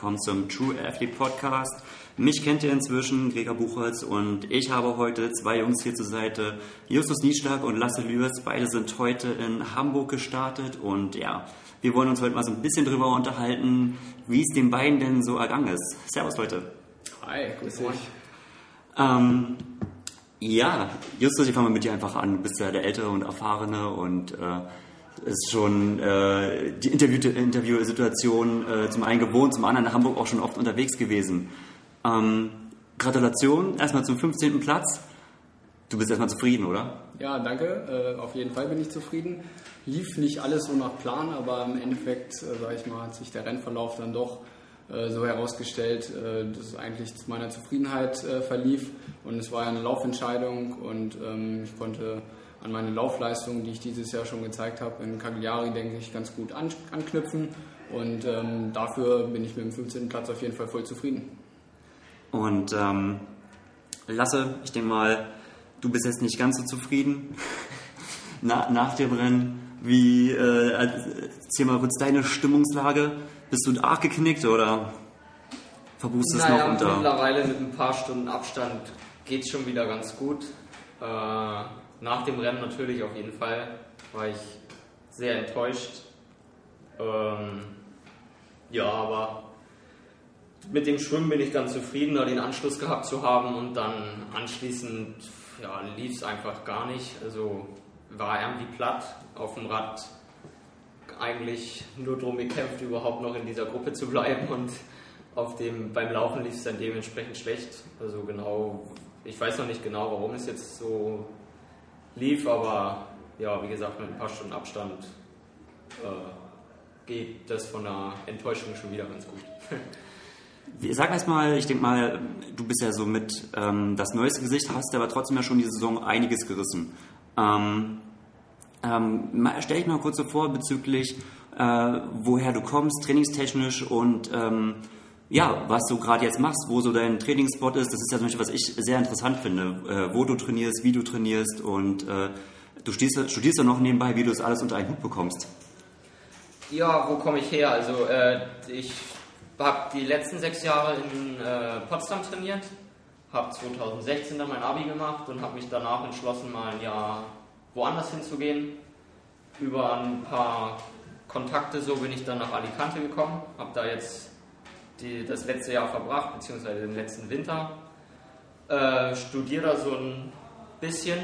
Willkommen zum True Athlete Podcast. Mich kennt ihr inzwischen, Gregor Buchholz, und ich habe heute zwei Jungs hier zur Seite, Justus Nieschlag und Lasse Lührs. Beide sind heute in Hamburg gestartet und ja, wir wollen uns heute mal so ein bisschen drüber unterhalten, wie es den beiden denn so ergangen ist. Servus Leute. Hi, grüß dich. Ähm, ja, Justus, ich fange mal mit dir einfach an. Du bist ja der Ältere und Erfahrene und äh, ist schon äh, die Interviewsituation äh, zum einen gewohnt, zum anderen in Hamburg auch schon oft unterwegs gewesen. Ähm, Gratulation erstmal zum 15. Platz. Du bist erstmal zufrieden, oder? Ja, danke. Äh, auf jeden Fall bin ich zufrieden. Lief nicht alles so nach Plan, aber im Endeffekt, äh, sage ich mal, hat sich der Rennverlauf dann doch äh, so herausgestellt, äh, dass es eigentlich zu meiner Zufriedenheit äh, verlief. Und es war ja eine Laufentscheidung und ähm, ich konnte an meine Laufleistung, die ich dieses Jahr schon gezeigt habe, in Cagliari, denke ich, ganz gut an, anknüpfen. Und ähm, dafür bin ich mit dem 15. Platz auf jeden Fall voll zufrieden. Und ähm, Lasse, ich denke mal, du bist jetzt nicht ganz so zufrieden Na, nach dem Rennen. Wie, äh, erzähl mal kurz deine Stimmungslage. Bist du arg geknickt oder verbuchst es naja, noch unter? Mittlerweile mit ein paar Stunden Abstand geht es schon wieder ganz gut. Äh, nach dem Rennen natürlich auf jeden Fall war ich sehr enttäuscht. Ähm, ja, aber mit dem Schwimmen bin ich ganz zufrieden, da den Anschluss gehabt zu haben und dann anschließend ja, lief es einfach gar nicht. Also war irgendwie platt auf dem Rad. Eigentlich nur darum gekämpft, überhaupt noch in dieser Gruppe zu bleiben und auf dem, beim Laufen lief es dann dementsprechend schlecht. Also genau, ich weiß noch nicht genau, warum es jetzt so lief, aber ja, wie gesagt, mit ein paar Stunden Abstand äh, geht das von der Enttäuschung schon wieder ganz gut. Sag erstmal, ich denke mal, du bist ja so mit ähm, das neueste Gesicht, hast aber trotzdem ja schon die Saison einiges gerissen. Ähm, ähm, stell dich mal kurz so vor bezüglich, äh, woher du kommst, trainingstechnisch und ähm, ja, was du gerade jetzt machst, wo so dein Trainingsspot ist. Das ist ja zum Beispiel, was ich sehr interessant finde, äh, wo du trainierst, wie du trainierst und äh, du studierst, studierst ja noch nebenbei, wie du das alles unter einen Hut bekommst. Ja, wo komme ich her? Also äh, ich habe die letzten sechs Jahre in äh, Potsdam trainiert, habe 2016 dann mein Abi gemacht und habe mich danach entschlossen, mal ein Jahr woanders hinzugehen. Über ein paar Kontakte so bin ich dann nach Alicante gekommen, habe da jetzt die, das letzte Jahr verbracht, beziehungsweise den letzten Winter. Äh, studiere da so ein bisschen,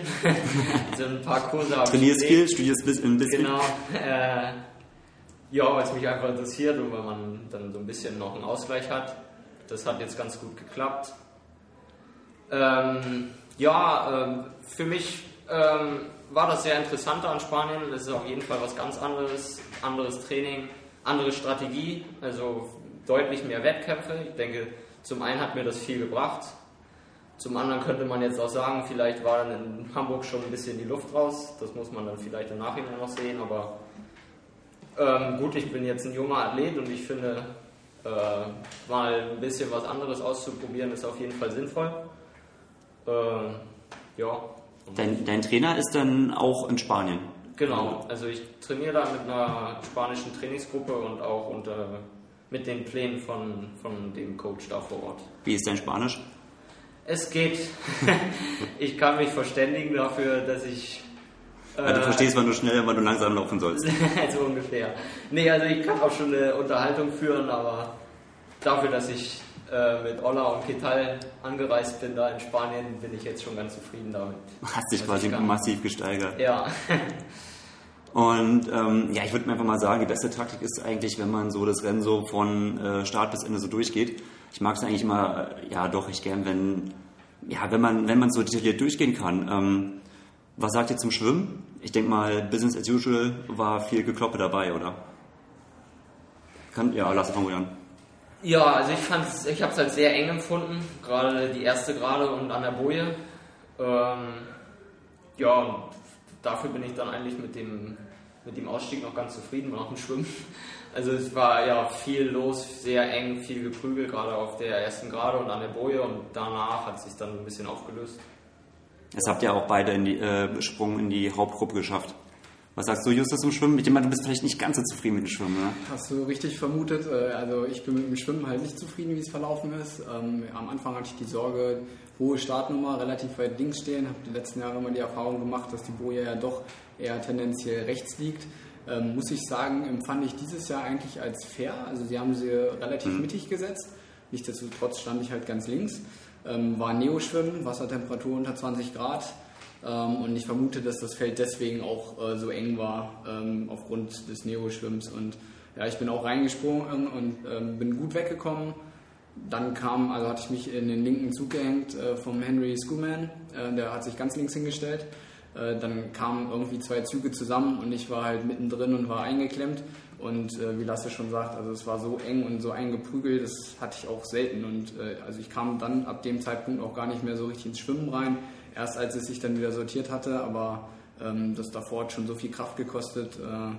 so ein paar Kurse. Trainierst viel, studierst ein bisschen. Genau. Äh, ja, weil es mich einfach interessiert und weil man dann so ein bisschen noch einen Ausgleich hat. Das hat jetzt ganz gut geklappt. Ähm, ja, ähm, für mich ähm, war das sehr interessant an Spanien. Es ist auf jeden Fall was ganz anderes, anderes Training, andere Strategie, also deutlich mehr Wettkämpfe. Ich denke, zum einen hat mir das viel gebracht. Zum anderen könnte man jetzt auch sagen, vielleicht war dann in Hamburg schon ein bisschen die Luft raus. Das muss man dann vielleicht im Nachhinein noch sehen, aber ähm, gut, ich bin jetzt ein junger Athlet und ich finde, äh, mal ein bisschen was anderes auszuprobieren ist auf jeden Fall sinnvoll. Ähm, ja. Dein, dein, Trainer ist dann auch in Spanien? Genau, also ich trainiere da mit einer spanischen Trainingsgruppe und auch unter, mit den Plänen von, von dem Coach da vor Ort. Wie ist dein Spanisch? Es geht. ich kann mich verständigen dafür, dass ich also du verstehst, wann du schnell, wann du langsam laufen sollst. so ungefähr. Nee, also ich kann auch schon eine Unterhaltung führen, aber dafür, dass ich äh, mit Olla und Ketal angereist bin da in Spanien, bin ich jetzt schon ganz zufrieden damit. Hast dich quasi massiv gesteigert. Ja. Und ähm, ja, ich würde mir einfach mal sagen, die beste Taktik ist eigentlich, wenn man so das Rennen so von äh, Start bis Ende so durchgeht. Ich mag es eigentlich immer, äh, ja doch, ich gern, wenn, ja, wenn man, wenn man so detailliert durchgehen kann. Ähm, was sagt ihr zum Schwimmen? Ich denke mal, Business as usual war viel Gekloppe dabei, oder? Kann, ja, lass es mal an. Ja, also ich fand's, ich habe es als sehr eng empfunden, gerade die erste Gerade und an der Boje. Ähm, ja, dafür bin ich dann eigentlich mit dem, mit dem Ausstieg noch ganz zufrieden, nach dem Schwimmen. Also es war ja viel los, sehr eng, viel geprügelt, gerade auf der ersten Gerade und an der Boje und danach hat es sich dann ein bisschen aufgelöst. Das habt ihr auch beide in die äh, Sprung in die Hauptgruppe geschafft. Was sagst du, Justus, zum Schwimmen? Ich mal, du bist vielleicht nicht ganz so zufrieden mit dem Schwimmen, ne? Hast du richtig vermutet. Äh, also ich bin mit dem Schwimmen halt nicht zufrieden, wie es verlaufen ist. Ähm, am Anfang hatte ich die Sorge, hohe Startnummer, relativ weit links stehen. Habe die letzten Jahre immer die Erfahrung gemacht, dass die Boje ja doch eher tendenziell rechts liegt. Ähm, muss ich sagen, empfand ich dieses Jahr eigentlich als fair. Also sie haben sie relativ mhm. mittig gesetzt. Nichtsdestotrotz stand ich halt ganz links. Ähm, war Neoschwimmen, Wassertemperatur unter 20 Grad und ich vermute, dass das Feld deswegen auch äh, so eng war ähm, aufgrund des Neo-Schwimmens. Und ja, ich bin auch reingesprungen und ähm, bin gut weggekommen. Dann kam, also hatte ich mich in den linken Zug gehängt äh, vom Henry Schumann, äh, der hat sich ganz links hingestellt. Dann kamen irgendwie zwei Züge zusammen und ich war halt mittendrin und war eingeklemmt. Und äh, wie Lasse schon sagt, also es war so eng und so eingeprügelt, das hatte ich auch selten. Und äh, also ich kam dann ab dem Zeitpunkt auch gar nicht mehr so richtig ins Schwimmen rein erst als es sich dann wieder sortiert hatte, aber ähm, das davor hat schon so viel Kraft gekostet. Äh,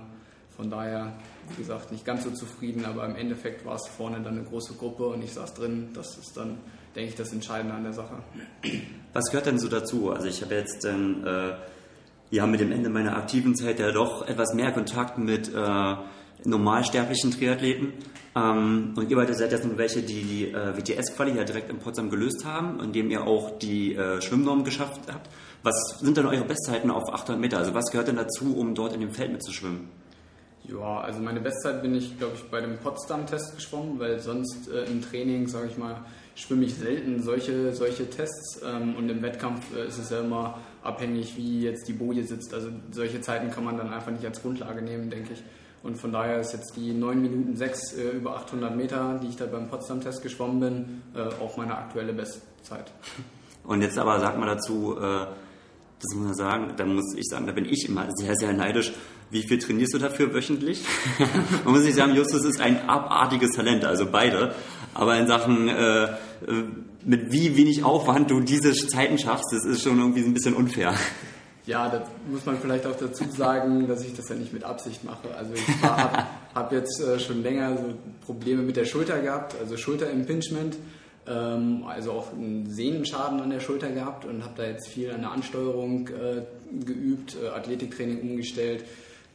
von daher, wie gesagt, nicht ganz so zufrieden, aber im Endeffekt war es vorne dann eine große Gruppe und ich saß drin. Das ist dann, denke ich, das Entscheidende an der Sache. Was gehört denn so dazu? Also ich habe jetzt dann, äh, ja, mit dem Ende meiner aktiven Zeit ja doch etwas mehr Kontakt mit äh, normalsterblichen Triathleten. Ähm, und ihr beide seid jetzt nun welche, die die äh, WTS-Quali ja direkt in Potsdam gelöst haben, indem ihr auch die äh, Schwimmnorm geschafft habt. Was sind denn eure Bestzeiten auf 800 Meter? Also was gehört denn dazu, um dort in dem Feld mitzuschwimmen? Ja, also meine Bestzeit bin ich, glaube ich, bei dem Potsdam-Test geschwommen, weil sonst äh, im Training, sage ich mal, schwimme ich selten solche, solche Tests ähm, und im Wettkampf äh, ist es ja immer abhängig, wie jetzt die Boje sitzt. Also solche Zeiten kann man dann einfach nicht als Grundlage nehmen, denke ich. Und von daher ist jetzt die 9 Minuten 6 äh, über 800 Meter, die ich da beim Potsdam-Test geschwommen bin, äh, auch meine aktuelle Bestzeit. Und jetzt aber sag mal dazu, äh, das muss man sagen, da muss ich sagen, da bin ich immer sehr, sehr neidisch. Wie viel trainierst du dafür wöchentlich? man muss nicht sagen, Justus ist ein abartiges Talent, also beide. Aber in Sachen, äh, äh, mit wie wenig Aufwand du diese Zeiten schaffst, das ist schon irgendwie ein bisschen unfair. Ja, da muss man vielleicht auch dazu sagen, dass ich das ja nicht mit Absicht mache. Also ich habe hab jetzt äh, schon länger so Probleme mit der Schulter gehabt, also Schulterimpingement, ähm, also auch einen Sehnenschaden an der Schulter gehabt und habe da jetzt viel an der Ansteuerung äh, geübt, äh, Athletiktraining umgestellt.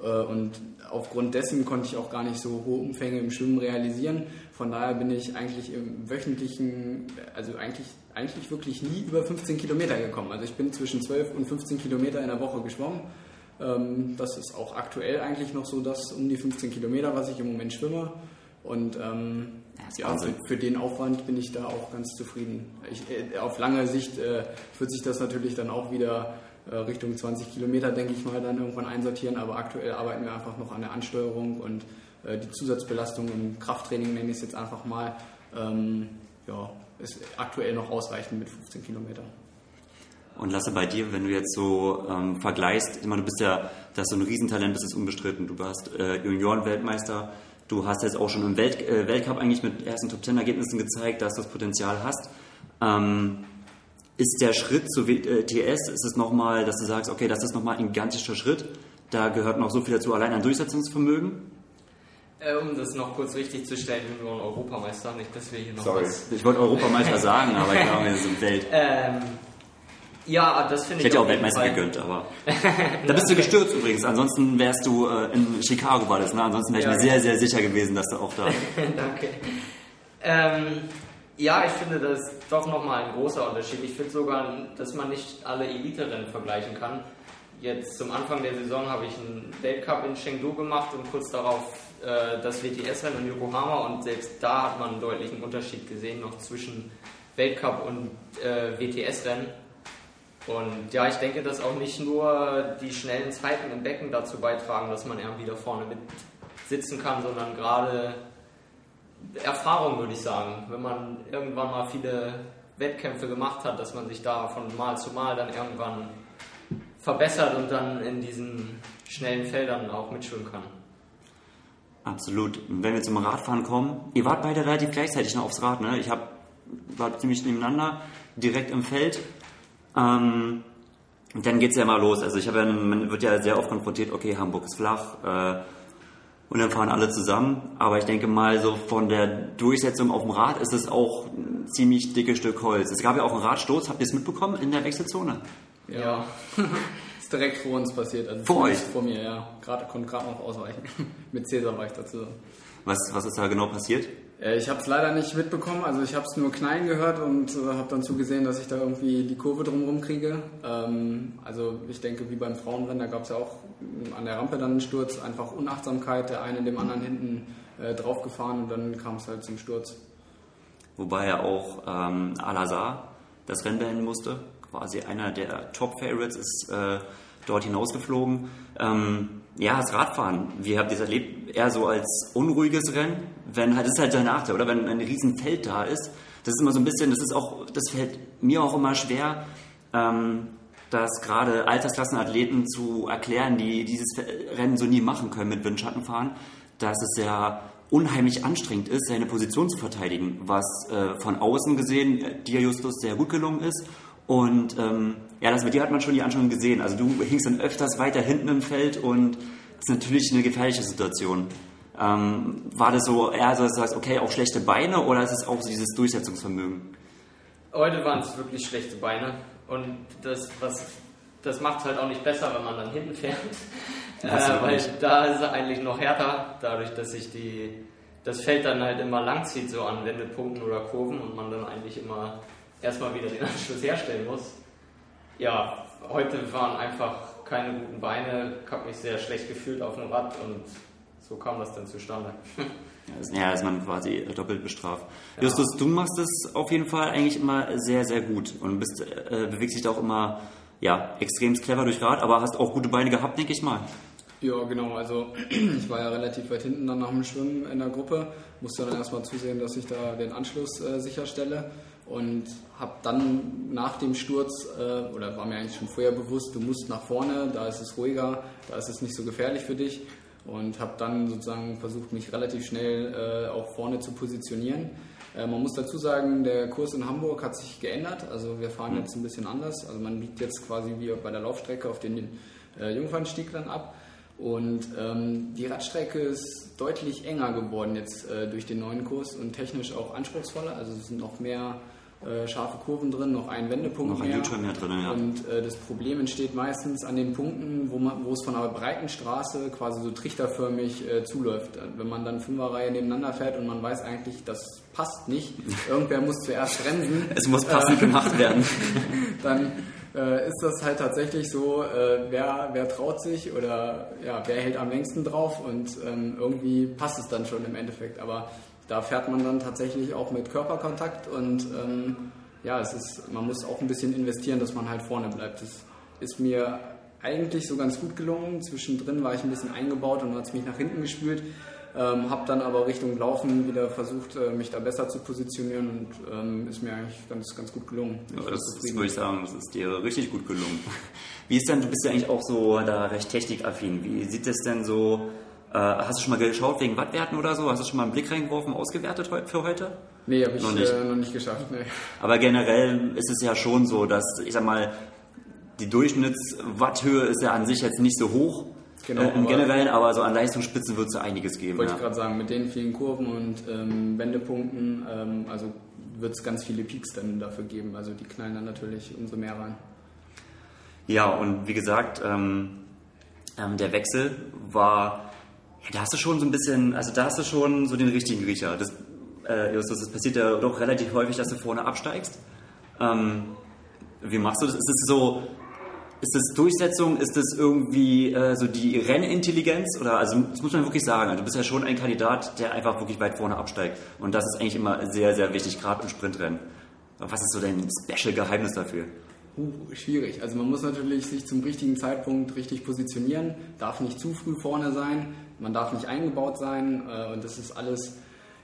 Äh, und aufgrund dessen konnte ich auch gar nicht so hohe Umfänge im Schwimmen realisieren. Von daher bin ich eigentlich im wöchentlichen, also eigentlich eigentlich wirklich nie über 15 Kilometer gekommen. Also ich bin zwischen 12 und 15 Kilometer in der Woche geschwommen. Ähm, das ist auch aktuell eigentlich noch so das um die 15 Kilometer, was ich im Moment schwimme. Und ähm, ja, für, für, den Aufwand bin ich da auch ganz zufrieden. Ich, äh, auf lange Sicht äh, wird sich das natürlich dann auch wieder äh, Richtung 20 Kilometer, denke ich mal, dann irgendwann einsortieren. Aber aktuell arbeiten wir einfach noch an der Ansteuerung und die Zusatzbelastung im Krafttraining nenne ich es jetzt einfach mal. Ähm, ja, ist aktuell noch ausreichend mit 15 Kilometern. Und Lasse, bei dir, wenn du jetzt so ähm, vergleichst, ich du bist ja, das so ein Riesentalent, das ist unbestritten. Du warst äh, Junioren-Weltmeister, du hast jetzt auch schon im Welt, äh, Weltcup eigentlich mit ersten Top-10-Ergebnissen gezeigt, dass du das Potenzial hast. Ähm, ist der Schritt zu WTS, ist es nochmal, dass du sagst, okay, das ist nochmal ein gigantischer Schritt, da gehört noch so viel dazu, allein an Durchsetzungsvermögen? Äh, um das noch kurz richtig zu stellen, wir waren Europameister, nicht, dass wir hier noch Sorry. Was ich wollte Europameister sagen, aber ich glaube, wir sind Welt. Ähm, ja, das finde ich. Ich hätte auch Weltmeister Fall. gegönnt, aber. da bist du gestürzt übrigens. Ansonsten wärst du äh, in Chicago war das, ne? Ansonsten wäre ich ja, mir sehr, sehr sicher gewesen, dass du auch da. Danke. Ähm, ja, ich finde, das doch nochmal ein großer Unterschied. Ich finde sogar, dass man nicht alle Elite-Rennen vergleichen kann. Jetzt zum Anfang der Saison habe ich einen Weltcup in Chengdu gemacht und kurz darauf äh, das WTS-Rennen in Yokohama und selbst da hat man einen deutlichen Unterschied gesehen, noch zwischen Weltcup und äh, WTS-Rennen. Und ja, ich denke, dass auch nicht nur die schnellen Zeiten im Becken dazu beitragen, dass man irgendwie da vorne mit sitzen kann, sondern gerade Erfahrung, würde ich sagen. Wenn man irgendwann mal viele Wettkämpfe gemacht hat, dass man sich da von Mal zu Mal dann irgendwann verbessert und dann in diesen schnellen Feldern auch mitschwimmen kann. Absolut. wenn wir zum Radfahren kommen, ihr wart beide relativ gleichzeitig noch aufs Rad, ne? Ich hab, war ziemlich nebeneinander, direkt im Feld. Ähm, dann geht's ja mal los. Also ich habe ja, man wird ja sehr oft konfrontiert, okay, Hamburg ist flach, äh, und dann fahren alle zusammen. Aber ich denke mal, so von der Durchsetzung auf dem Rad ist es auch ein ziemlich dickes Stück Holz. Es gab ja auch einen Radsturz, habt ihr es mitbekommen in der Wechselzone? Ja. direkt vor uns passiert. Also vor euch? Vor mir, ja. Grad, konnte gerade noch ausweichen. Mit Cäsar war ich dazu. Was, was ist da genau passiert? Äh, ich habe es leider nicht mitbekommen, also ich habe es nur knallen gehört und äh, habe dann zugesehen, dass ich da irgendwie die Kurve drumherum kriege. Ähm, also ich denke, wie beim Frauenrennen, da gab es ja auch an der Rampe dann einen Sturz, einfach Unachtsamkeit, der eine dem anderen hinten äh, draufgefahren und dann kam es halt zum Sturz. Wobei ja auch ähm, Al-Azhar das Rennen beenden musste. Quasi einer der Top-Favorites ist äh, dort hinausgeflogen. Ähm, ja, das Radfahren, wie habt ihr es erlebt? Eher so als unruhiges Rennen? Wenn halt, das ist halt der Nachteil, oder? Wenn ein riesen Feld da ist, das ist immer so ein bisschen, das ist auch, das fällt mir auch immer schwer, ähm, das gerade Altersklassenathleten zu erklären, die dieses Rennen so nie machen können mit Windschattenfahren, dass es ja unheimlich anstrengend ist, seine Position zu verteidigen, was äh, von außen gesehen äh, dir Justus sehr gut gelungen ist. Und ähm, ja, das mit dir hat man schon die Anschauung gesehen. Also du hingst dann öfters weiter hinten im Feld und das ist natürlich eine gefährliche Situation. Ähm, war das so eher so, dass du sagst, okay, auch schlechte Beine oder ist es auch so dieses Durchsetzungsvermögen? Heute waren es wirklich schlechte Beine und das, das macht es halt auch nicht besser, wenn man dann hinten fährt. Äh, weil da ist es eigentlich noch härter, dadurch, dass sich die, das Feld dann halt immer lang zieht, so an Wendepunkten oder Kurven und man dann eigentlich immer erstmal wieder den Anschluss herstellen muss. Ja, heute waren einfach keine guten Beine, ich habe mich sehr schlecht gefühlt auf dem Rad und so kam das dann zustande. Ja, ist man quasi doppelt bestraft. Ja. Justus, du machst es auf jeden Fall eigentlich immer sehr, sehr gut und bist, äh, bewegst dich da auch immer ja, extrem clever durch Rad, aber hast auch gute Beine gehabt, denke ich mal. Ja, genau. Also ich war ja relativ weit hinten dann nach dem Schwimmen in der Gruppe, musste dann erstmal zusehen, dass ich da den Anschluss äh, sicherstelle und habe dann nach dem Sturz, äh, oder war mir eigentlich schon vorher bewusst, du musst nach vorne, da ist es ruhiger, da ist es nicht so gefährlich für dich. Und habe dann sozusagen versucht, mich relativ schnell äh, auch vorne zu positionieren. Äh, man muss dazu sagen, der Kurs in Hamburg hat sich geändert, also wir fahren jetzt ein bisschen anders, also man biegt jetzt quasi wie bei der Laufstrecke auf den äh, Jungfernstieg dann ab. Und ähm, die Radstrecke ist deutlich enger geworden jetzt äh, durch den neuen Kurs und technisch auch anspruchsvoller. Also es sind noch mehr äh, scharfe Kurven drin, noch ein Wendepunkt noch ein mehr. mehr drin, ja. Und äh, das Problem entsteht meistens an den Punkten, wo, man, wo es von einer breiten Straße quasi so trichterförmig äh, zuläuft. Wenn man dann Fünferreihe nebeneinander fährt und man weiß eigentlich, das passt nicht, irgendwer muss zuerst bremsen. es muss passend gemacht werden. dann äh, ist das halt tatsächlich so, äh, wer, wer traut sich oder ja, wer hält am längsten drauf und ähm, irgendwie passt es dann schon im Endeffekt. Aber da fährt man dann tatsächlich auch mit Körperkontakt und ähm, ja, es ist, man muss auch ein bisschen investieren, dass man halt vorne bleibt. Das ist mir eigentlich so ganz gut gelungen. Zwischendrin war ich ein bisschen eingebaut und hat es mich nach hinten gespült. Ähm, habe dann aber Richtung Laufen wieder versucht, äh, mich da besser zu positionieren und ähm, ist mir eigentlich ganz, ganz gut gelungen. Ja, das, das würde ich sagen, das ist dir richtig gut gelungen. Wie ist denn, du bist ja eigentlich auch so da recht technikaffin. Wie sieht es denn so, äh, hast du schon mal geschaut wegen Wattwerten oder so? Hast du schon mal einen Blick reingeworfen, ausgewertet für heute? Nee, habe ich noch nicht, äh, noch nicht geschafft. Nee. Aber generell ist es ja schon so, dass, ich sag mal, die Durchschnittswatthöhe ist ja an sich jetzt nicht so hoch. Genau, äh, Im Generellen, aber so an Leistungsspitzen wird es einiges geben. Wollte ja. ich gerade sagen, mit den vielen Kurven und ähm, Wendepunkten, ähm, also wird es ganz viele Peaks dann dafür geben. Also die knallen dann natürlich umso mehr rein. Ja, und wie gesagt, ähm, ähm der Wechsel war, da hast du schon so ein bisschen, also da hast du schon so den richtigen Riecher. Das, äh, Justus, das passiert ja doch relativ häufig, dass du vorne absteigst. Ähm, wie machst du das? Ist es so, ist das Durchsetzung? Ist das irgendwie äh, so die Rennintelligenz? Oder also das muss man wirklich sagen. Also, du bist ja schon ein Kandidat, der einfach wirklich weit vorne absteigt. Und das ist eigentlich immer sehr, sehr wichtig, gerade im Sprintrennen. Was ist so dein Special-Geheimnis dafür? Uh, schwierig. Also man muss natürlich sich zum richtigen Zeitpunkt richtig positionieren, darf nicht zu früh vorne sein, man darf nicht eingebaut sein äh, und das ist alles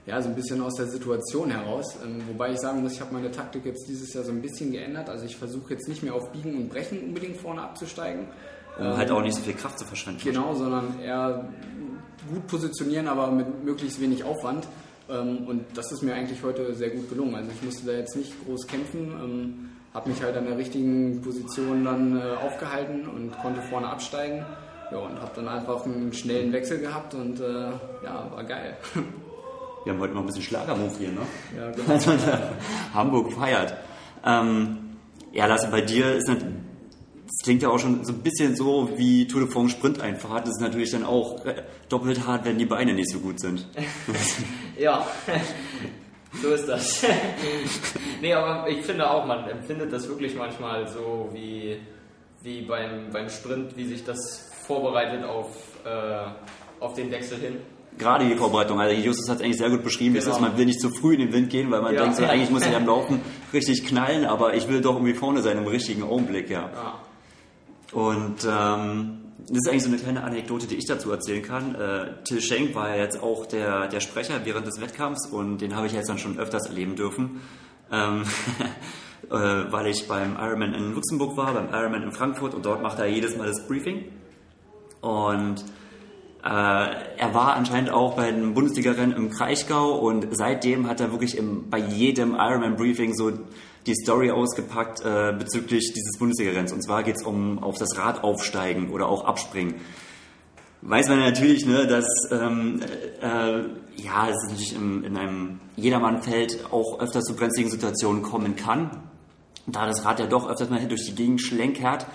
ja, so ein bisschen aus der Situation heraus. Ähm, wobei ich sagen muss, ich habe meine Taktik jetzt dieses Jahr so ein bisschen geändert. Also ich versuche jetzt nicht mehr auf Biegen und Brechen unbedingt vorne abzusteigen. Um ähm, halt auch nicht so viel Kraft zu verschwenden. Genau, sondern eher gut positionieren, aber mit möglichst wenig Aufwand. Ähm, und das ist mir eigentlich heute sehr gut gelungen. Also ich musste da jetzt nicht groß kämpfen, ähm, habe mich halt an der richtigen Position dann äh, aufgehalten und konnte vorne absteigen. Ja, und habe dann einfach einen schnellen Wechsel gehabt und äh, ja, war geil. Wir haben heute noch ein bisschen Schlagermove hier, ne? Ja, genau. Also, Hamburg feiert. Ähm, ja, Lasse, bei dir ist nicht, das klingt ja auch schon so ein bisschen so wie Tour de France Sprinteinfahrt. Das ist natürlich dann auch äh, doppelt hart, wenn die Beine nicht so gut sind. ja, so ist das. nee, aber ich finde auch, man empfindet das wirklich manchmal so wie, wie beim, beim Sprint, wie sich das vorbereitet auf, äh, auf den Wechsel hin gerade die Vorbereitung. Also Justus hat es eigentlich sehr gut beschrieben. Genau. Ist, man will nicht zu früh in den Wind gehen, weil man ja. denkt, so, eigentlich muss ich am Laufen richtig knallen, aber ich will doch irgendwie vorne sein im richtigen Augenblick. Ja. ja. Und ähm, das ist eigentlich so eine kleine Anekdote, die ich dazu erzählen kann. Äh, Till Schenk war ja jetzt auch der, der Sprecher während des Wettkampfs und den habe ich jetzt dann schon öfters erleben dürfen. Ähm, äh, weil ich beim Ironman in Luxemburg war, beim Ironman in Frankfurt und dort macht er jedes Mal das Briefing. Und äh, er war anscheinend auch bei den Bundesliga-Rennen im Kraichgau und seitdem hat er wirklich im, bei jedem Ironman-Briefing so die Story ausgepackt äh, bezüglich dieses Bundesliga-Renns. Und zwar geht es um auf das Rad aufsteigen oder auch abspringen. Weiß man natürlich, ne, dass ähm, äh, ja, es natürlich im, in einem Jedermannfeld auch öfters zu brenzligen Situationen kommen kann. Da das Rad ja doch öfters mal durch die Gegend schlenkert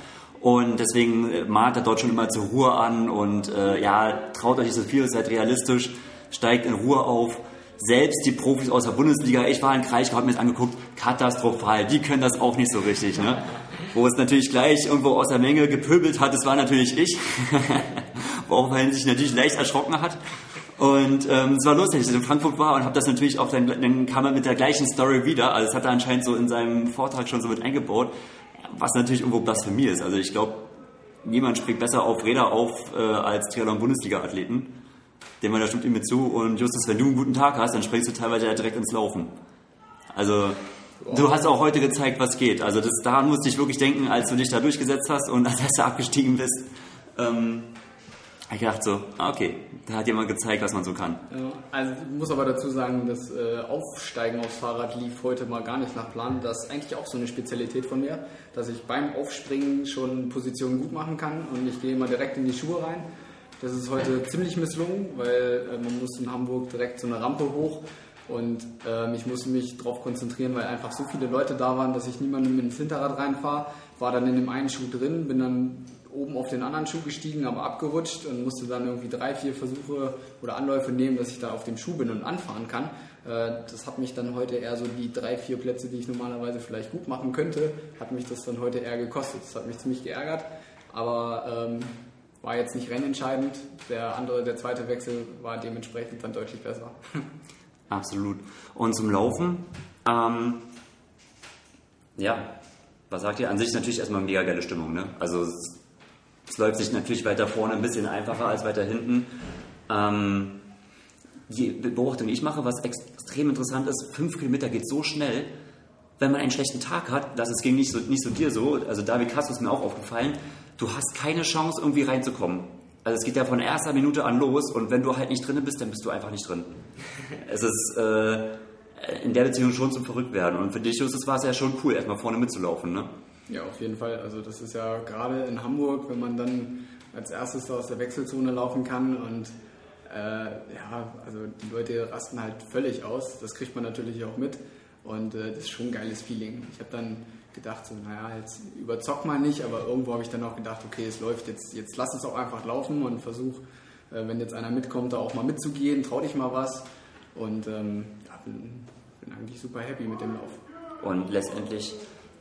und deswegen äh, mahnt er dort schon immer zur Ruhe an und äh, ja, traut euch nicht so viel, seid realistisch, steigt in Ruhe auf. Selbst die Profis aus der Bundesliga, ich war in Kraichgau, habe mir das angeguckt, katastrophal, die können das auch nicht so richtig. Ne? Wo es natürlich gleich irgendwo aus der Menge gepöbelt hat, das war natürlich ich, woraufhin sich natürlich leicht erschrocken hat. Und ähm, es war lustig, dass ich in Frankfurt war und habe das natürlich auch, dann, dann kam er mit der gleichen Story wieder. Also das hat er anscheinend so in seinem Vortrag schon so mit eingebaut was natürlich irgendwo Blasphemie ist. Also ich glaube, niemand springt besser auf Räder auf äh, als Triathlon-Bundesliga-Athleten. Dem man da stimmt ihm mit zu. Und Justus, wenn du einen guten Tag hast, dann springst du teilweise ja direkt ins Laufen. Also du hast auch heute gezeigt, was geht. Also das, daran musste ich wirklich denken, als du dich da durchgesetzt hast und als du abgestiegen bist. Ähm, ich dachte so, ah, okay, da hat jemand gezeigt, was man so kann. Also ich muss aber dazu sagen, das äh, Aufsteigen aufs Fahrrad lief heute mal gar nicht nach Plan. Das ist eigentlich auch so eine Spezialität von mir, dass ich beim Aufspringen schon Positionen gut machen kann und ich gehe immer direkt in die Schuhe rein. Das ist heute ziemlich misslungen, weil äh, man muss in Hamburg direkt so eine Rampe hoch und äh, ich musste mich darauf konzentrieren, weil einfach so viele Leute da waren, dass ich niemandem ins Hinterrad reinfahre. War dann in dem einen Schuh drin, bin dann oben auf den anderen Schuh gestiegen, aber abgerutscht und musste dann irgendwie drei, vier Versuche oder Anläufe nehmen, dass ich da auf dem Schuh bin und anfahren kann. Äh, das hat mich dann heute eher so die drei, vier Plätze, die ich normalerweise vielleicht gut machen könnte, hat mich das dann heute eher gekostet. Das hat mich ziemlich geärgert, aber ähm, war jetzt nicht rennentscheidend. Der andere, der zweite Wechsel war dementsprechend dann deutlich besser. Absolut. Und zum Laufen, ähm, ja, was sagt ihr? An sich natürlich erstmal mega geile Stimmung, ne? Also es läuft sich natürlich weiter vorne ein bisschen einfacher als weiter hinten. Ähm, die Beobachtung, die ich mache, was extrem interessant ist, fünf Kilometer geht so schnell, wenn man einen schlechten Tag hat, das ging nicht so, nicht so dir so, also David Kass ist mir auch aufgefallen, du hast keine Chance, irgendwie reinzukommen. Also es geht ja von erster Minute an los und wenn du halt nicht drin bist, dann bist du einfach nicht drin. es ist äh, in der Beziehung schon zum Verrücktwerden und für dich, Justus, war es ja schon cool, erstmal vorne mitzulaufen, ne? Ja, auf jeden Fall. Also das ist ja gerade in Hamburg, wenn man dann als erstes aus der Wechselzone laufen kann und äh, ja, also die Leute rasten halt völlig aus. Das kriegt man natürlich auch mit und äh, das ist schon ein geiles Feeling. Ich habe dann gedacht, so, naja, jetzt überzock mal nicht, aber irgendwo habe ich dann auch gedacht, okay, es läuft jetzt, jetzt lass es auch einfach laufen und versuch, äh, wenn jetzt einer mitkommt, da auch mal mitzugehen, trau dich mal was und ähm, ja, bin, bin eigentlich super happy mit dem Lauf. Und letztendlich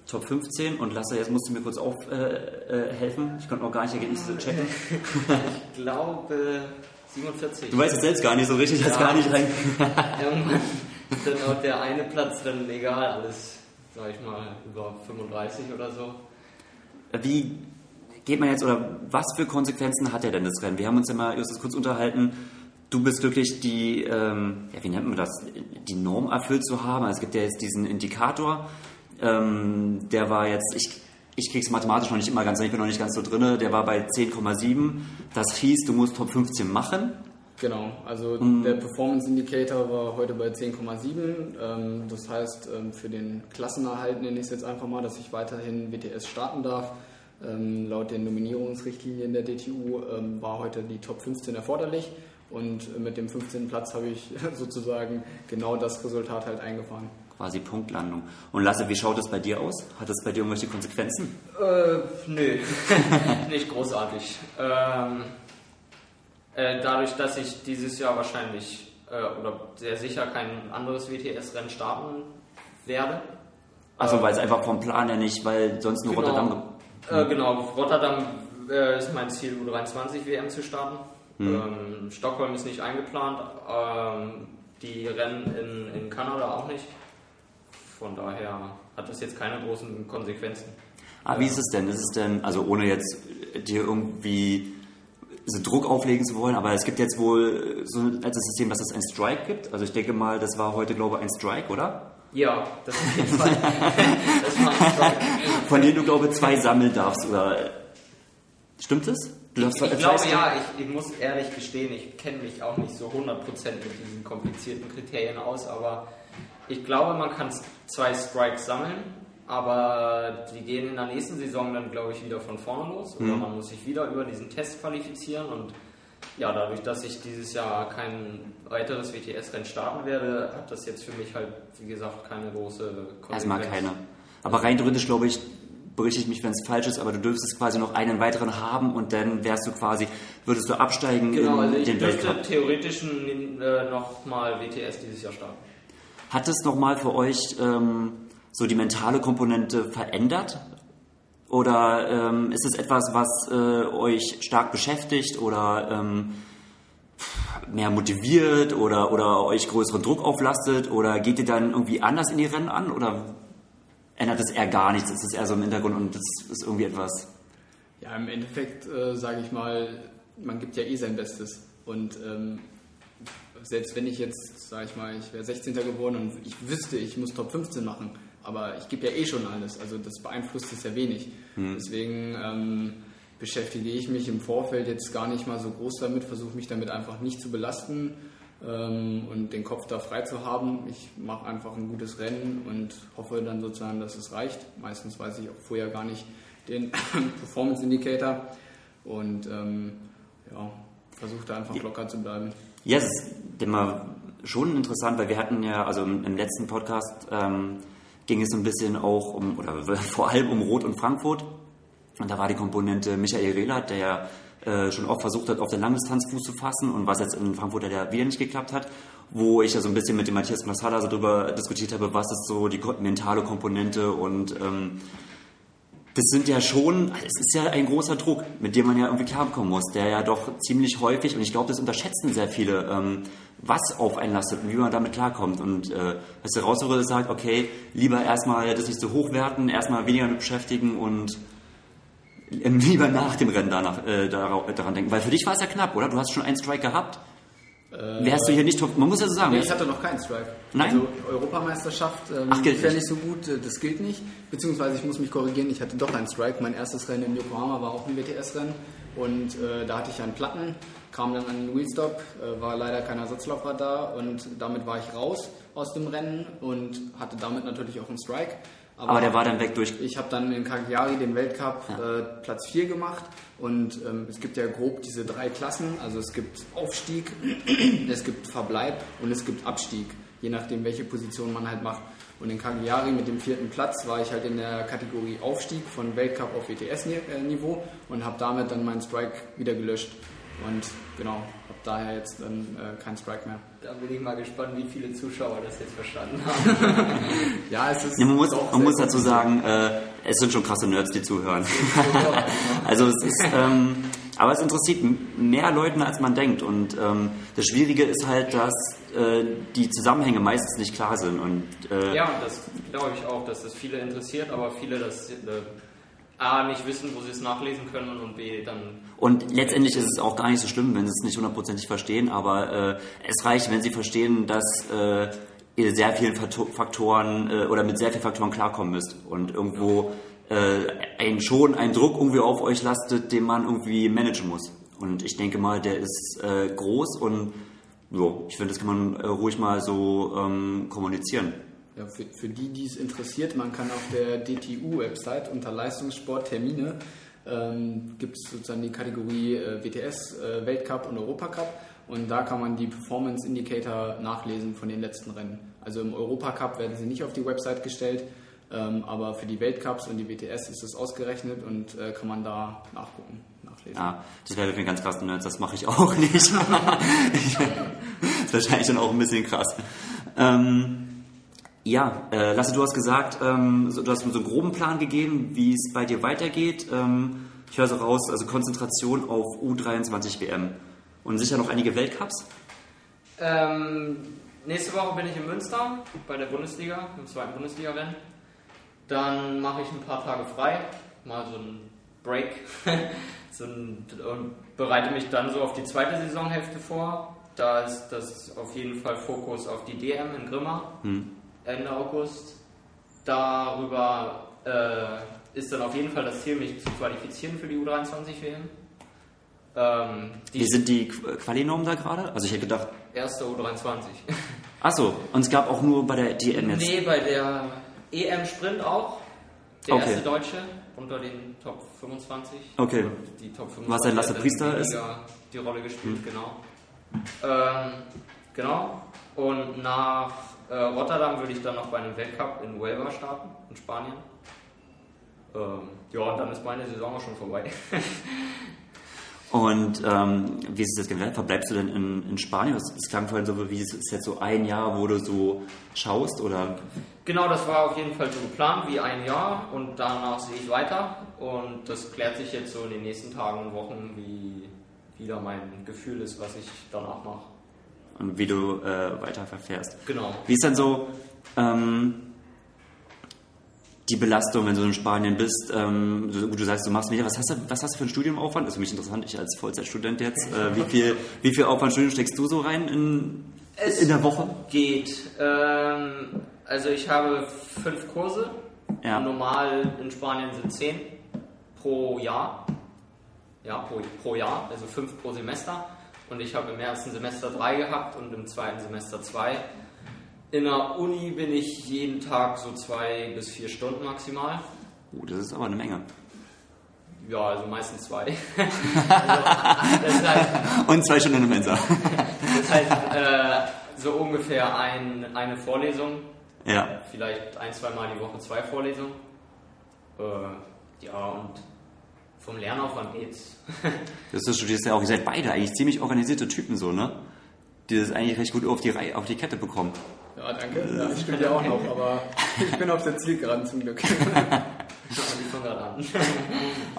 Top 15 und Lasse, jetzt musst du mir kurz aufhelfen. Äh, äh, ich konnte noch gar nicht Ergebnisse checken. ich glaube 47. Du weißt es selbst gar nicht so richtig, ja. hast gar nicht rein. Irgendwann ist dann auch der eine Platz dann egal, alles, sag ich mal, über 35 oder so. Wie geht man jetzt oder was für Konsequenzen hat er denn das Rennen? Wir haben uns ja mal Justus kurz unterhalten. Du bist wirklich die, ähm, ja, wie nennt man das, die Norm erfüllt zu haben. Also es gibt ja jetzt diesen Indikator ähm, der war jetzt, ich, ich krieg's mathematisch noch nicht immer ganz, ich bin noch nicht ganz so drin, der war bei 10,7. Das hieß, du musst Top 15 machen. Genau, also mhm. der Performance Indicator war heute bei 10,7. Ähm, das heißt, ähm, für den Klassenerhalt nenne ich es jetzt einfach mal, dass ich weiterhin WTS starten darf. Ähm, laut den Nominierungsrichtlinien der DTU war heute die Top 15 erforderlich und mit dem 15. Platz habe ich sozusagen genau das Resultat halt eingefahren. Quasi Punktlandung. Und Lasse, wie schaut es bei dir aus? Hat das bei dir irgendwelche Konsequenzen? Äh, nö, nicht großartig. Ähm, äh, dadurch, dass ich dieses Jahr wahrscheinlich äh, oder sehr sicher kein anderes WTS-Rennen starten werde. Also weil es einfach vom Plan her nicht, weil sonst nur genau, Rotterdam. Äh, genau, Rotterdam äh, ist mein Ziel, U23 WM zu starten. Hm. Ähm, Stockholm ist nicht eingeplant, ähm, die Rennen in, in Kanada auch nicht. Von daher hat das jetzt keine großen Konsequenzen. Ah, wie ist es denn? Ist es denn, also ohne jetzt dir irgendwie so Druck auflegen zu wollen, aber es gibt jetzt wohl so ein altes System, dass es ein Strike gibt. Also ich denke mal, das war heute, glaube ich, ein Strike, oder? Ja, das auf jeden Fall. das war ein Strike. Von denen du, glaube ich, zwei sammeln darfst, oder stimmt es? Ich zwei glaube ja, ich, ich muss ehrlich gestehen, ich kenne mich auch nicht so 100% mit diesen komplizierten Kriterien aus, aber ich glaube, man kann zwei Strikes sammeln, aber die gehen in der nächsten Saison dann, glaube ich, wieder von vorne los oder man muss sich wieder über diesen Test qualifizieren und ja, dadurch, dass ich dieses Jahr kein weiteres WTS-Rennen starten werde, hat das jetzt für mich halt, wie gesagt, keine große Konsequenz. Erstmal keine. Aber rein theoretisch, glaube ich, berichte ich mich, wenn es falsch ist, aber du dürftest quasi noch einen weiteren haben und dann wärst du quasi, würdest du absteigen Genau, in also ich den dürfte Weltcup. theoretisch äh, nochmal WTS dieses Jahr starten. Hat es nochmal für euch ähm, so die mentale Komponente verändert? Oder ähm, ist es etwas, was äh, euch stark beschäftigt oder ähm, mehr motiviert oder, oder euch größeren Druck auflastet? Oder geht ihr dann irgendwie anders in die Rennen an? Oder ändert es eher gar nichts? Ist es eher so im Hintergrund und das ist irgendwie etwas... Ja, im Endeffekt äh, sage ich mal, man gibt ja eh sein Bestes. Und ähm, selbst wenn ich jetzt, sage ich mal, ich wäre 16. geworden und ich wüsste, ich muss Top 15 machen, aber ich gebe ja eh schon alles. Also das beeinflusst es ja wenig. Deswegen ähm, beschäftige ich mich im Vorfeld jetzt gar nicht mal so groß damit, versuche mich damit einfach nicht zu belasten ähm, und den Kopf da frei zu haben. Ich mache einfach ein gutes Rennen und hoffe dann sozusagen, dass es reicht. Meistens weiß ich auch vorher gar nicht den Performance Indicator und ähm, ja, versuche da einfach locker zu bleiben. Ja, es ist immer schon interessant, weil wir hatten ja, also im, im letzten Podcast ähm, ging es ein bisschen auch um, oder vor allem um Rot und Frankfurt. Und da war die Komponente Michael Rehlert, der ja äh, schon oft versucht hat, auf der Langdistanz Fuß zu fassen und was jetzt in Frankfurt ja wieder nicht geklappt hat, wo ich ja so ein bisschen mit dem Matthias Massala so drüber diskutiert habe, was ist so die mentale Komponente und ähm, das sind ja schon, es ist ja ein großer Druck, mit dem man ja irgendwie klarkommen muss, der ja doch ziemlich häufig, und ich glaube, das unterschätzen sehr viele, ähm, was auf einen lastet und wie man damit klarkommt. Und äh, was der Raushörer sagt, okay, lieber erstmal das nicht so hochwerten, erstmal weniger mit beschäftigen und ähm, lieber nach dem Rennen danach, äh, dara- daran denken. Weil für dich war es ja knapp, oder? Du hast schon einen Strike gehabt. Wärst du hier nicht top, man muss ja so sagen, Nee, ich hatte noch keinen Strike. Nein? Also Europameisterschaft ähm, Ach, gilt ist ja nicht. nicht so gut, äh, das gilt nicht. Beziehungsweise ich muss mich korrigieren, ich hatte doch einen Strike. Mein erstes Rennen in Yokohama war auch ein WTS-Rennen und äh, da hatte ich einen Platten, kam dann an den Wheelstop, äh, war leider kein Ersatzlaufrad da und damit war ich raus aus dem Rennen und hatte damit natürlich auch einen Strike. Aber der war dann weg durch. Ich habe dann in Cagliari den Weltcup Ja. äh, Platz 4 gemacht und ähm, es gibt ja grob diese drei Klassen. Also es gibt Aufstieg, es gibt Verbleib und es gibt Abstieg, je nachdem welche Position man halt macht. Und in Cagliari mit dem vierten Platz war ich halt in der Kategorie Aufstieg von Weltcup auf WTS-Niveau und habe damit dann meinen Strike wieder gelöscht. Und genau, habe daher jetzt dann äh, keinen Strike mehr. Da bin ich mal gespannt, wie viele Zuschauer das jetzt verstanden haben. Ja, es ist. Ja, man muss, auch man muss dazu sagen, äh, es sind schon krasse Nerds, die zuhören. kompliziert. also es ist, ähm, aber es interessiert mehr Leuten, als man denkt. Und ähm, das Schwierige ist halt, dass äh, die Zusammenhänge meistens nicht klar sind. Und äh, ja, das glaube ich auch, dass das viele interessiert, aber viele das äh, A nicht wissen, wo sie es nachlesen können und B dann Und letztendlich ist es auch gar nicht so schlimm, wenn sie es nicht hundertprozentig verstehen, aber äh, es reicht, wenn sie verstehen, dass äh, ihr sehr vielen Fakto- Faktoren äh, oder mit sehr vielen Faktoren klarkommen müsst und irgendwo äh, ein, schon ein Druck irgendwie auf euch lastet, den man irgendwie managen muss. Und ich denke mal, der ist äh, groß und so, ich finde, das kann man äh, ruhig mal so ähm, kommunizieren. Ja, für, für die, die es interessiert, man kann auf der DTU-Website unter Leistungssport Termine ähm, gibt es sozusagen die Kategorie äh, WTS, äh, Weltcup und Europacup und da kann man die Performance Indicator nachlesen von den letzten Rennen. Also im Europacup werden sie nicht auf die Website gestellt, ähm, aber für die Weltcups und die WTS ist es ausgerechnet und äh, kann man da nachgucken, nachlesen. Ja, das wäre für ganz krass, Nerds, das mache ich auch nicht. das ist wahrscheinlich dann auch ein bisschen krass. Ähm, ja, äh, Lasse, du hast gesagt, ähm, du hast mir so einen groben Plan gegeben, wie es bei dir weitergeht. Ähm, ich höre so raus, also Konzentration auf U23 WM. Und sicher noch einige Weltcups? Ähm, nächste Woche bin ich in Münster bei der Bundesliga, im zweiten Bundesliga-Rennen. Dann mache ich ein paar Tage frei, mal so ein Break so ein, und bereite mich dann so auf die zweite Saisonhälfte vor. Da ist das auf jeden Fall Fokus auf die DM in Grimma hm. Ende August. Darüber äh, ist dann auf jeden Fall das Ziel, mich zu qualifizieren für die U23 WM. Ähm, Wie sind die Quali-Normen da gerade? Also ich hätte gedacht... Erste U23. Achso, und es gab auch nur bei der DM jetzt? Nee, bei der EM Sprint auch. Der okay. erste Deutsche unter den Top 25. Okay. Die Top 25 Was ein Lasse Priester ist? Die Rolle gespielt, hm. genau. Ähm, genau. Und nach äh, Rotterdam würde ich dann noch bei einem Weltcup in Huelva starten, in Spanien. Ähm, ja, und dann ist meine Saison auch schon vorbei. Und ähm, wie ist es jetzt generell? Verbleibst du denn in, in Spanien? Es klang vorhin so, wie es ist jetzt so ein Jahr, wo du so schaust? Oder? Genau, das war auf jeden Fall so geplant, wie ein Jahr und danach sehe ich weiter. Und das klärt sich jetzt so in den nächsten Tagen und Wochen, wie wieder mein Gefühl ist, was ich danach mache. Und wie du äh, weiter verfährst. Genau. Wie ist denn so, ähm, die Belastung, wenn du in Spanien bist, ähm, du, du, sagst, du machst mehr, was hast du, was hast du für einen Studiumaufwand? Das ist für mich interessant, ich als Vollzeitstudent jetzt. Äh, wie, viel, wie viel Aufwand Studium steckst du so rein in, es in der Woche? Geht. Ähm, also ich habe fünf Kurse. Ja. Normal in Spanien sind zehn pro Jahr. Ja, pro, pro Jahr, also fünf pro Semester. Und ich habe im ersten Semester drei gehabt und im zweiten Semester zwei. In der Uni bin ich jeden Tag so zwei bis vier Stunden maximal. Oh, das ist aber eine Menge. Ja, also meistens zwei. also, heißt, Und zwei Stunden der Mensa. das heißt, äh, so ungefähr ein, eine Vorlesung. Ja. Vielleicht ein, zwei Mal die Woche zwei Vorlesungen. Äh, ja, und vom Lernaufwand geht's. das ist, studierst ja auch, ihr seid beide eigentlich ziemlich organisierte Typen so, ne? Die das eigentlich recht gut auf die, Reihe, auf die Kette bekommen. Ja, danke. Ja, ich studiere auch noch, aber ich bin auf der Zielgeraden zum Glück.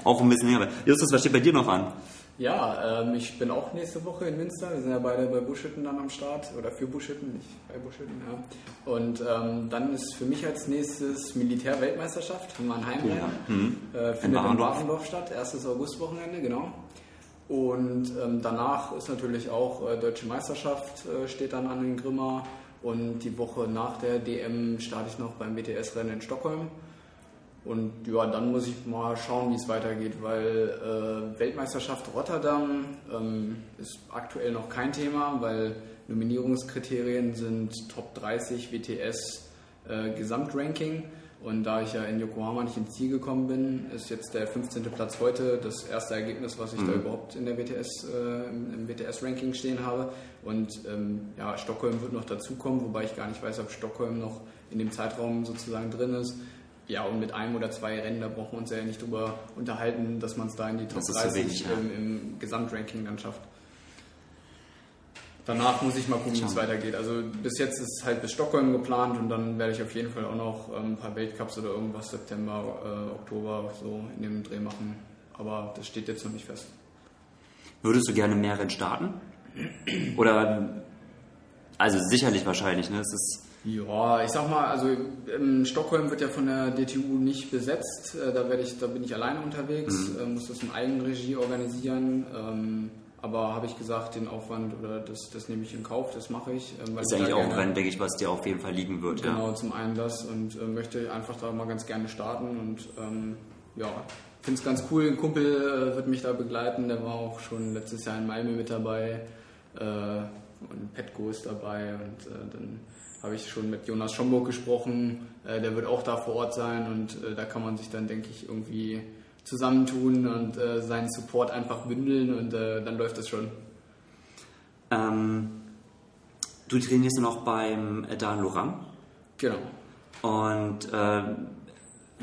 auch ein bisschen länger. Justus, was steht bei dir noch an? Ja, ähm, ich bin auch nächste Woche in Münster. Wir sind ja beide bei Buschütten dann am Start oder für Buschütten, nicht bei Buschütten. Ja. Und ähm, dann ist für mich als nächstes Militärweltmeisterschaft wir ein Heimrennen. Ja. Mhm. Äh, findet in Warendorf statt, erstes Augustwochenende, genau. Und ähm, danach ist natürlich auch äh, Deutsche Meisterschaft äh, steht dann an den Grimmer. Und die Woche nach der DM starte ich noch beim BTS-Rennen in Stockholm. Und ja, dann muss ich mal schauen, wie es weitergeht, weil äh, Weltmeisterschaft Rotterdam ähm, ist aktuell noch kein Thema, weil Nominierungskriterien sind Top 30 WTS äh, Gesamtranking. Und da ich ja in Yokohama nicht ins Ziel gekommen bin, ist jetzt der 15. Platz heute das erste Ergebnis, was ich mhm. da überhaupt in der WTS, äh, im WTS-Ranking stehen habe. Und ähm, ja, Stockholm wird noch dazukommen, wobei ich gar nicht weiß, ob Stockholm noch in dem Zeitraum sozusagen drin ist. Ja, und mit einem oder zwei Rennen, da brauchen wir uns ja nicht drüber unterhalten, dass man es da in die Top 30 wenig, ja. im, im Gesamtranking dann schafft. Danach muss ich mal gucken, wie es weitergeht. Also bis jetzt ist halt bis Stockholm geplant und dann werde ich auf jeden Fall auch noch ähm, ein paar Weltcups oder irgendwas September, äh, Oktober so in dem Dreh machen. Aber das steht jetzt noch nicht fest. Würdest du gerne mehr Rennen starten? Oder also sicherlich wahrscheinlich, ne? Es ist ja, ich sag mal, also in Stockholm wird ja von der DTU nicht besetzt. Äh, da werde ich, da bin ich alleine unterwegs, mhm. Äh, muss das in Eigenregie organisieren. Ähm, aber habe ich gesagt, den Aufwand oder das, das nehme ich in Kauf, das mache ich. Ähm, ist eigentlich auch ein Rennen, denke ich, was dir auf jeden Fall liegen wird. Genau, ja. zum einen das und äh, möchte einfach da mal ganz gerne starten und ähm, ja, finde es ganz cool. Ein Kumpel äh, wird mich da begleiten, der war auch schon letztes Jahr in Malmö mit dabei äh, und Petco ist dabei und dann habe ich schon mit Jonas Schomburg gesprochen, äh, der wird auch da vor Ort sein und äh, da kann man sich dann, denke ich, irgendwie zusammentun und äh, seinen Support einfach bündeln und äh, dann läuft es schon. Ähm, du trainierst noch beim Dan Lorang. Genau. Und äh,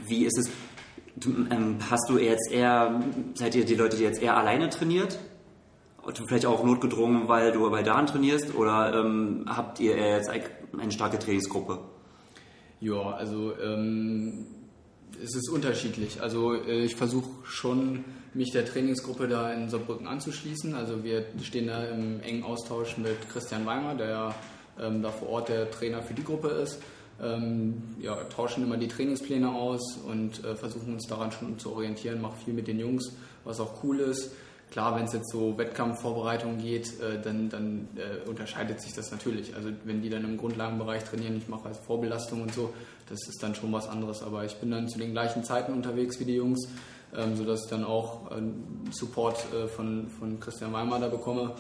wie ist es? Du, ähm, hast du jetzt eher, seid ihr die Leute, die jetzt eher alleine trainiert? Vielleicht auch notgedrungen, weil du bei Dan trainierst? Oder ähm, habt ihr jetzt eine starke Trainingsgruppe? Ja, also ähm, es ist unterschiedlich. Also äh, ich versuche schon, mich der Trainingsgruppe da in Saarbrücken anzuschließen. Also wir stehen da im engen Austausch mit Christian Weimer, der ähm, da vor Ort der Trainer für die Gruppe ist. Ähm, ja, tauschen immer die Trainingspläne aus und äh, versuchen uns daran schon zu orientieren, machen viel mit den Jungs, was auch cool ist. Klar, wenn es jetzt so Wettkampfvorbereitung geht, äh, dann, dann äh, unterscheidet sich das natürlich. Also wenn die dann im Grundlagenbereich trainieren, ich mache als Vorbelastung und so, das ist dann schon was anderes. Aber ich bin dann zu den gleichen Zeiten unterwegs wie die Jungs, ähm, sodass ich dann auch äh, Support äh, von, von Christian Weimar da bekomme,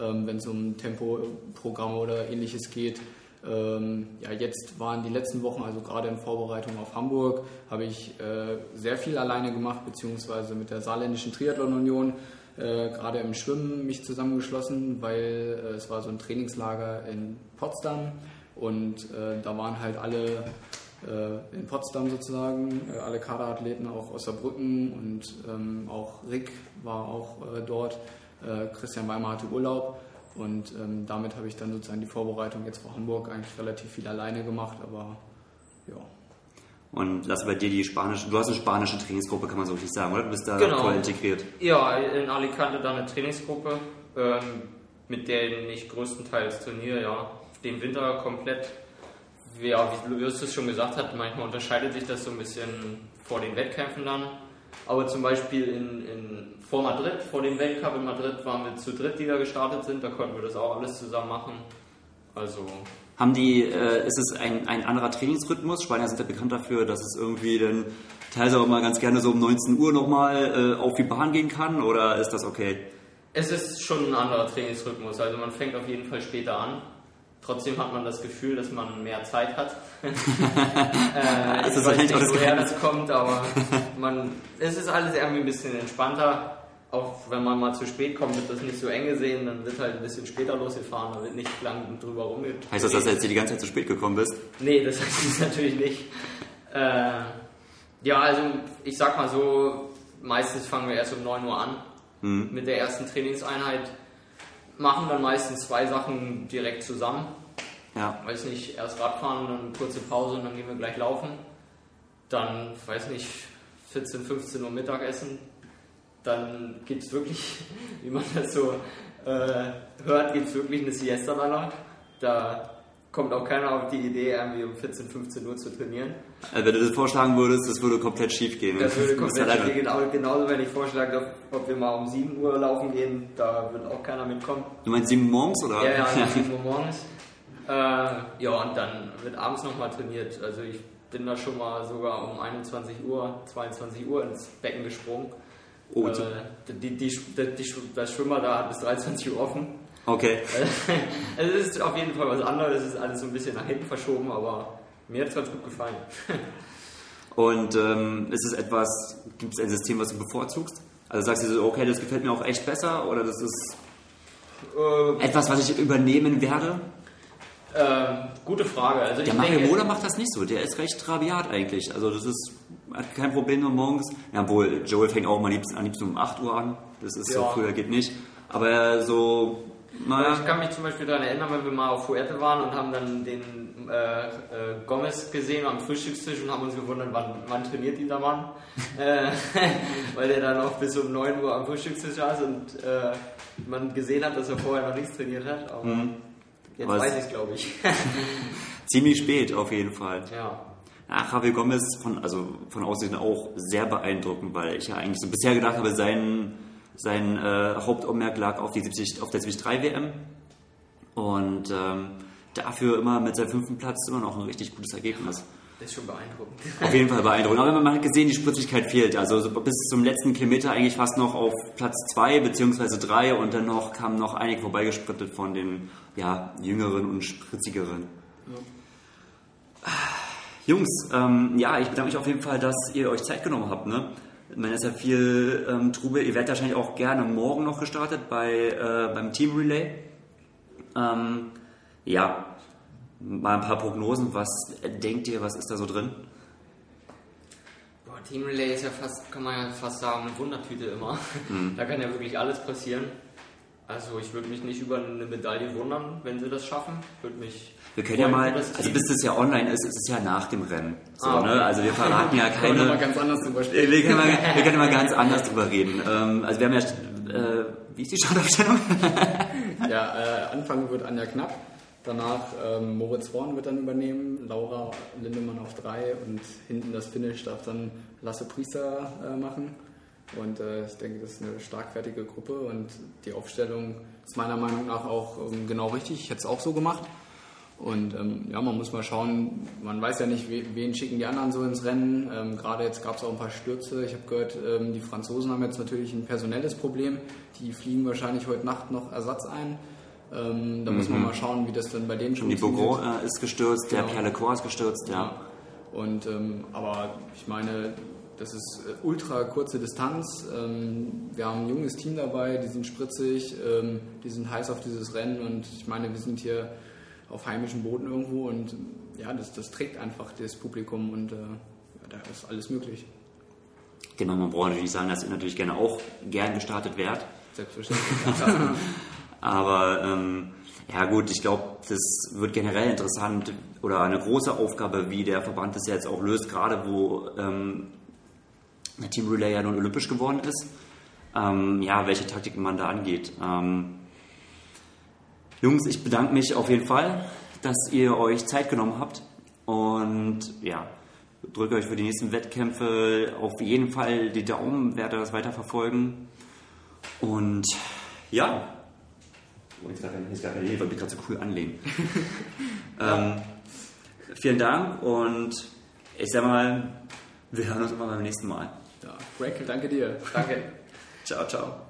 ähm, wenn es um Tempoprogramme oder ähnliches geht. Ähm, ja, jetzt waren die letzten Wochen, also gerade in Vorbereitung auf Hamburg, habe ich äh, sehr viel alleine gemacht, beziehungsweise mit der Saarländischen Triathlon Union äh, gerade im Schwimmen mich zusammengeschlossen, weil äh, es war so ein Trainingslager in Potsdam und äh, da waren halt alle äh, in Potsdam sozusagen, alle Kaderathleten auch aus Saarbrücken und ähm, auch Rick war auch dort. Christian Weimar hatte Urlaub und ähm, damit habe ich dann sozusagen die Vorbereitung jetzt vor Hamburg eigentlich relativ viel alleine gemacht, aber ja. Und lass bei dir die spanische, du hast eine spanische Trainingsgruppe, kann man so richtig sagen, oder? Du bist da genau. voll integriert. Ja, in Alicante da eine Trainingsgruppe, ähm, mit der ich größtenteils trainiere, ja. Den Winter komplett. Ja, wie Justus schon gesagt hat, manchmal unterscheidet sich das so ein bisschen vor den Wettkämpfen dann. Aber zum Beispiel in, in, vor Madrid, vor dem Weltcup in Madrid waren wir zu dritt, die da gestartet sind. Da konnten wir das auch alles zusammen machen. Also haben die, äh, ist es ein, ein anderer Trainingsrhythmus? Spanier sind ja bekannt dafür, dass es irgendwie dann teilweise auch mal ganz gerne so um 19 Uhr nochmal äh, auf die Bahn gehen kann oder ist das okay? Es ist schon ein anderer Trainingsrhythmus. Also man fängt auf jeden Fall später an. Trotzdem hat man das Gefühl, dass man mehr Zeit hat. äh, das ich weiß nicht, woher das kommt, aber man, es ist alles irgendwie ein bisschen entspannter auch wenn man mal zu spät kommt, wird das nicht so eng gesehen, dann wird halt ein bisschen später losgefahren, da wird nicht lang drüber rumgeht. Heißt das, dass du jetzt die ganze Zeit zu spät gekommen bist? Nee, das heißt es natürlich nicht. Äh, ja, also ich sag mal so, meistens fangen wir erst um 9 Uhr an mhm. mit der ersten Trainingseinheit, machen dann meistens zwei Sachen direkt zusammen. Ja. Weiß nicht, erst Radfahren, dann eine kurze Pause und dann gehen wir gleich laufen. Dann, weiß nicht, 14, 15 Uhr Mittagessen, dann gibt es wirklich, wie man das so äh, hört, gibt es wirklich eine Siesta danach. Da kommt auch keiner auf die Idee, irgendwie um 14, 15 Uhr zu trainieren. Also wenn du das vorschlagen würdest, das würde komplett schief gehen. Das würde komplett schief gehen. Genau, genauso, wenn ich vorschlage, ob wir mal um 7 Uhr laufen gehen, da wird auch keiner mitkommen. Du meinst 7 Uhr morgens, oder? Ja, ja, 7 Uhr morgens. Äh, ja, und dann wird abends nochmal trainiert. Also ich bin da schon mal sogar um 21 Uhr, 22 Uhr ins Becken gesprungen. Oh, äh, die, die, die, das Schwimmer da hat bis 23 Uhr offen. Okay. also es ist auf jeden Fall was anderes, es ist alles so ein bisschen nach hinten verschoben, aber mir hat es ganz gut gefallen. Und ähm, ist es etwas, gibt es ein System, was du bevorzugst? Also sagst du so, okay, das gefällt mir auch echt besser oder das ist ähm, etwas, was ich übernehmen werde? Ähm, gute Frage. Also der Mario Mola macht das nicht so, der ist recht rabiat eigentlich. Also das ist hat kein Problem nur morgens. Ja, obwohl Joel fängt auch mal liebsten, am liebsten um 8 Uhr an. Das ist ja. so früher geht nicht. Aber so naja. Ich kann mich zum Beispiel daran erinnern, wenn wir mal auf Fuerte waren und haben dann den äh, äh, Gomez gesehen am Frühstückstisch und haben uns gewundert, wann, wann trainiert dieser Mann. äh, weil der dann auch bis um 9 Uhr am Frühstückstisch saß und äh, man gesehen hat, dass er vorher noch nichts trainiert hat. Aber mhm. jetzt Was? weiß ich es, glaube ich. Ziemlich spät auf jeden Fall. Ja. Ach, Javier Gomez von, also von Aussehen auch sehr beeindruckend, weil ich ja eigentlich so bisher gedacht habe, sein sein äh, Hauptaugenmerk lag auf, die 70, auf der 73 WM. Und ähm, dafür immer mit seinem fünften Platz immer noch ein richtig gutes Ergebnis. Das ist schon beeindruckend. Auf jeden Fall beeindruckend. Aber man hat gesehen, die Spritzigkeit fehlt. Also bis zum letzten Kilometer eigentlich fast noch auf Platz 2 bzw. 3 und dann noch kamen noch einige vorbeigesprittet von den ja, jüngeren und spritzigeren. Ja. Jungs, ähm, ja, ich bedanke mich auf jeden Fall, dass ihr euch Zeit genommen habt. Ne? Ich meine, ist ja viel ähm, Trubel. Ihr werdet wahrscheinlich auch gerne morgen noch gestartet bei, äh, beim Team Relay. Ähm, ja, mal ein paar Prognosen. Was denkt ihr, was ist da so drin? Boah, Team Relay ist ja fast, kann man ja fast sagen, eine Wundertüte immer. Mhm. Da kann ja wirklich alles passieren. Also ich würde mich nicht über eine Medaille wundern, wenn sie das schaffen. Würde mich Wir können ja mal, also bis das ja online ist, ist es ja nach dem Rennen. So, Ah, okay. ne? Also wir verraten ja Können wir mal keine. ganz anders drüber sprechen. Wir können, mal, wir können mal ganz anders drüber reden. Ähm, also wir haben ja, äh, wie ist die Startaufstellung? Ja, äh, Anfang wird Anja Knapp, danach ähm, Moritz Horn wird dann übernehmen, Laura Lindemann auf drei und hinten das Finish darf dann Lasse Priester äh, machen. Und äh, ich denke, das ist eine starkfertige Gruppe und die Aufstellung ist meiner Meinung nach auch ähm, genau richtig. Ich hätte es auch so gemacht. Und ähm, ja, man muss mal schauen, man weiß ja nicht, we- wen schicken die anderen so ins Rennen. Ähm, Gerade jetzt gab es auch ein paar Stürze. Ich habe gehört, ähm, die Franzosen haben jetzt natürlich ein personelles Problem. Die fliegen wahrscheinlich heute Nacht noch Ersatz ein. Ähm, da muss man mal schauen, wie das dann bei denen Die funktioniert. Bourgon äh, ist gestürzt, der Genau. Pierre Lecor ist gestürzt, ja. Ja. Und ähm, aber ich meine, das ist äh, ultra kurze Distanz. Ähm, wir haben ein junges Team dabei, die sind spritzig, ähm, die sind heiß auf dieses Rennen und ich meine, wir sind hier auf heimischem Boden irgendwo und ja, das, das trägt einfach das Publikum und äh, da ist alles möglich. Genau, man braucht natürlich sagen, dass ihr natürlich gerne auch gern gestartet wärt. Selbstverständlich. Aber ähm, ja gut, ich glaube, das wird generell interessant oder eine große Aufgabe, wie der Verband das jetzt auch löst, gerade wo ähm, der Team Relay ja nun olympisch geworden ist. Ähm, ja, welche Taktiken man da angeht. Ähm, Jungs, ich bedanke mich auf jeden Fall, dass ihr euch Zeit genommen habt und ja, drücke euch für die nächsten Wettkämpfe auf jeden Fall die Daumen, werde das weiter verfolgen und ja, Oh, jetzt gerade jetzt gerade Hilfe, weil ich gerade so cool anlehnen. ähm, vielen Dank und ich sag mal, wir hören uns immer beim nächsten Mal. Ja, Greg, danke dir. Danke. Ciao, ciao.